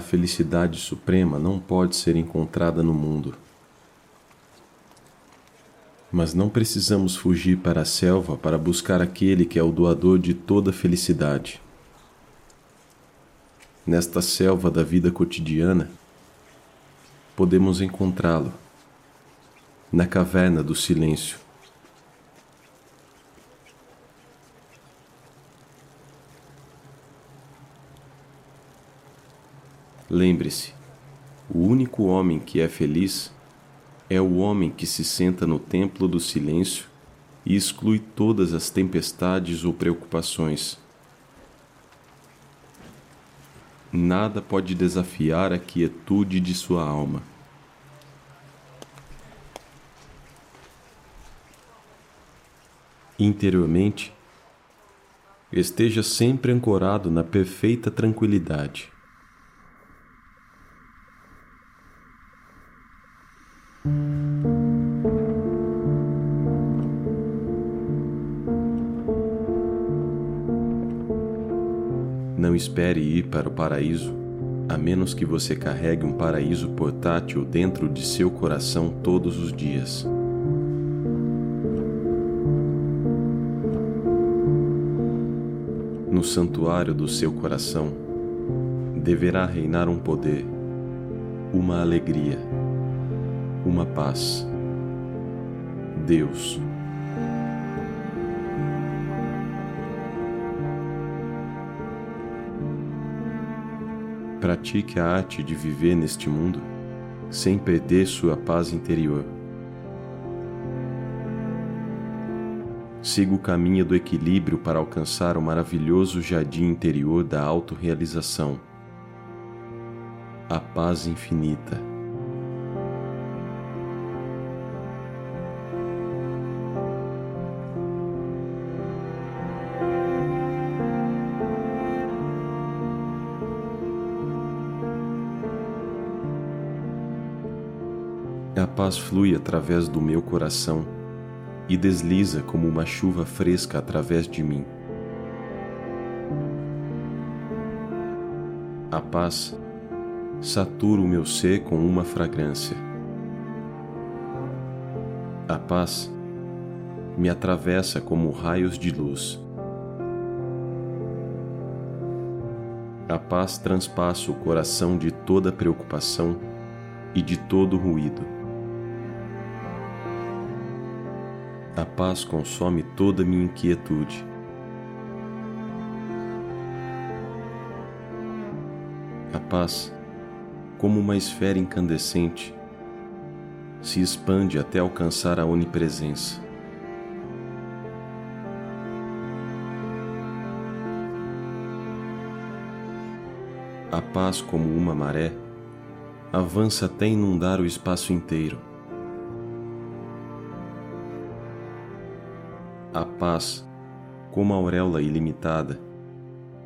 A felicidade suprema não pode ser encontrada no mundo. Mas não precisamos fugir para a selva para buscar aquele que é o doador de toda felicidade. Nesta selva da vida cotidiana, podemos encontrá-lo, na caverna do silêncio. Lembre-se, o único homem que é feliz é o homem que se senta no templo do silêncio e exclui todas as tempestades ou preocupações. Nada pode desafiar a quietude de sua alma. Interiormente, esteja sempre ancorado na perfeita tranquilidade. Não espere ir para o paraíso, a menos que você carregue um paraíso portátil dentro de seu coração todos os dias. No santuário do seu coração deverá reinar um poder, uma alegria uma paz. Deus. Pratique a arte de viver neste mundo sem perder sua paz interior. Siga o caminho do equilíbrio para alcançar o maravilhoso jardim interior da autorrealização. A paz infinita. Paz flui através do meu coração e desliza como uma chuva fresca através de mim. A paz satura o meu ser com uma fragrância. A paz me atravessa como raios de luz. A paz transpassa o coração de toda preocupação e de todo ruído. A paz consome toda minha inquietude. A paz, como uma esfera incandescente, se expande até alcançar a onipresença. A paz, como uma maré, avança até inundar o espaço inteiro. Paz, como a auréola ilimitada,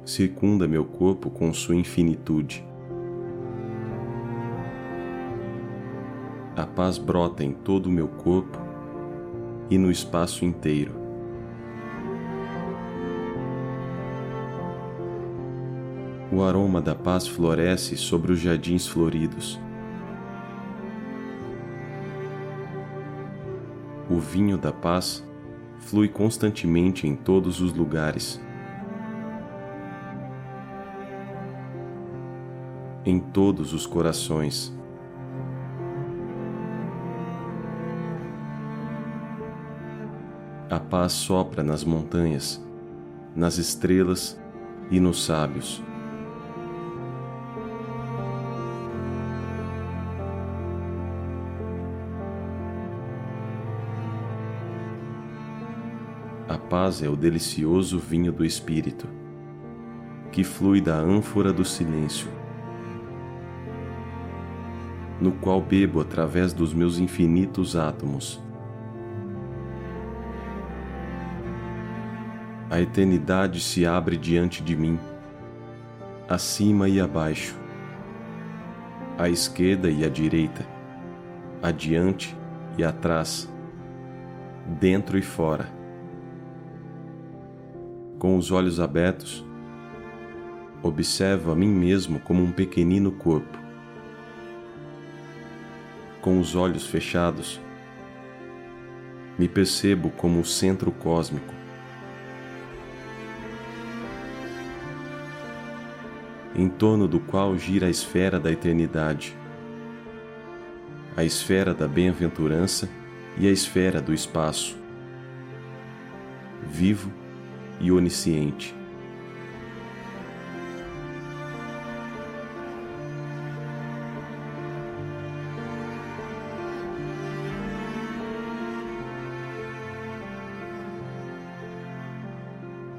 circunda meu corpo com sua infinitude. A paz brota em todo o meu corpo e no espaço inteiro. O aroma da paz floresce sobre os jardins floridos. O vinho da paz flui constantemente em todos os lugares. Em todos os corações. A paz sopra nas montanhas, nas estrelas e nos sábios. Paz é o delicioso vinho do Espírito, que flui da ânfora do silêncio, no qual bebo através dos meus infinitos átomos. A eternidade se abre diante de mim, acima e abaixo, à esquerda e à direita, adiante e atrás, dentro e fora com os olhos abertos, observo a mim mesmo como um pequenino corpo. Com os olhos fechados, me percebo como o centro cósmico. Em torno do qual gira a esfera da eternidade, a esfera da bem-aventurança e a esfera do espaço, vivo e onisciente.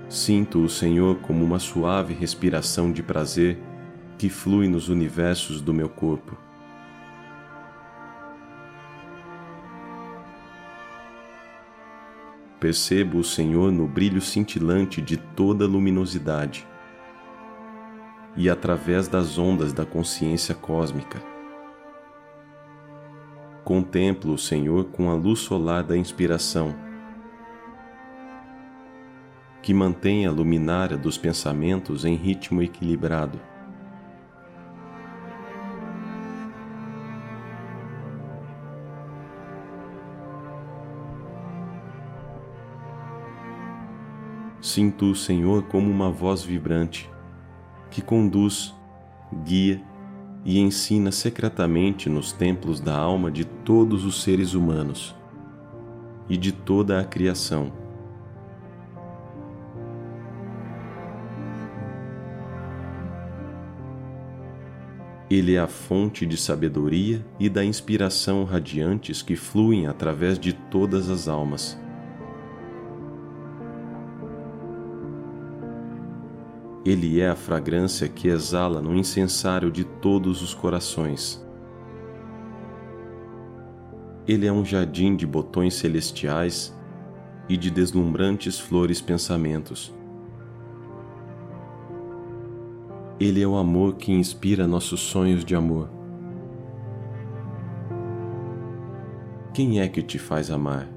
Sinto o Senhor como uma suave respiração de prazer que flui nos universos do meu corpo. Percebo o Senhor no brilho cintilante de toda luminosidade e através das ondas da consciência cósmica. Contemplo o Senhor com a luz solar da inspiração que mantém a luminária dos pensamentos em ritmo equilibrado. Sinto o Senhor como uma voz vibrante que conduz, guia e ensina secretamente nos templos da alma de todos os seres humanos e de toda a criação Ele é a fonte de sabedoria e da inspiração radiantes que fluem através de todas as almas. Ele é a fragrância que exala no incensário de todos os corações. Ele é um jardim de botões celestiais e de deslumbrantes flores pensamentos. Ele é o amor que inspira nossos sonhos de amor. Quem é que te faz amar?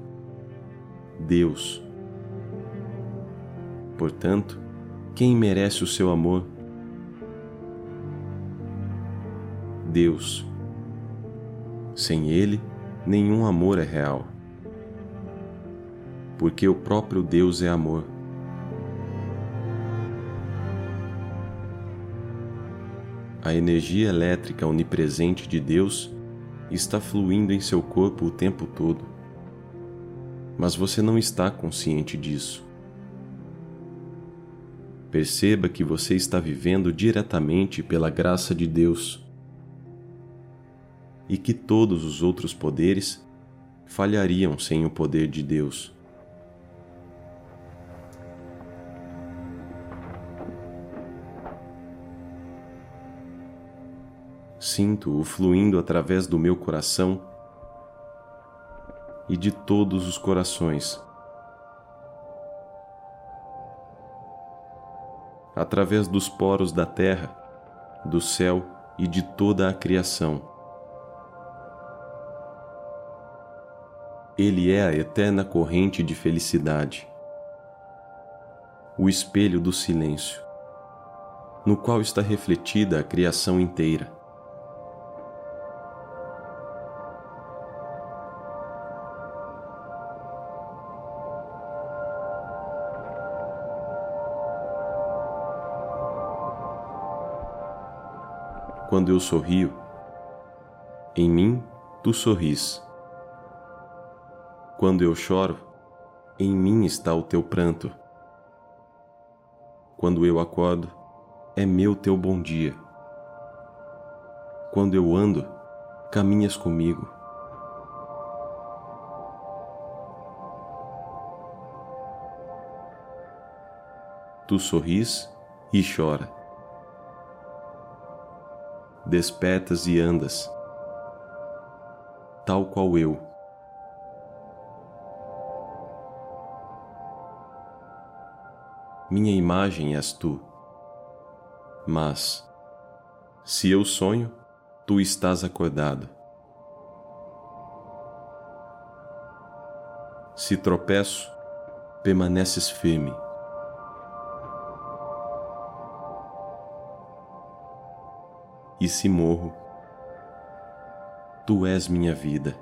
Deus. Portanto, quem merece o seu amor? Deus. Sem Ele, nenhum amor é real. Porque o próprio Deus é amor. A energia elétrica onipresente de Deus está fluindo em seu corpo o tempo todo. Mas você não está consciente disso. Perceba que você está vivendo diretamente pela graça de Deus e que todos os outros poderes falhariam sem o poder de Deus. Sinto-o fluindo através do meu coração e de todos os corações. Através dos poros da terra, do céu e de toda a criação. Ele é a eterna corrente de felicidade, o espelho do silêncio, no qual está refletida a criação inteira. Quando eu sorrio, em mim tu sorris. Quando eu choro, em mim está o teu pranto. Quando eu acordo, é meu teu bom dia. Quando eu ando, caminhas comigo. Tu sorris e chora despertas e andas, tal qual eu. Minha imagem és tu, mas, se eu sonho, tu estás acordado. Se tropeço, permaneces firme. E se morro. Tu és minha vida.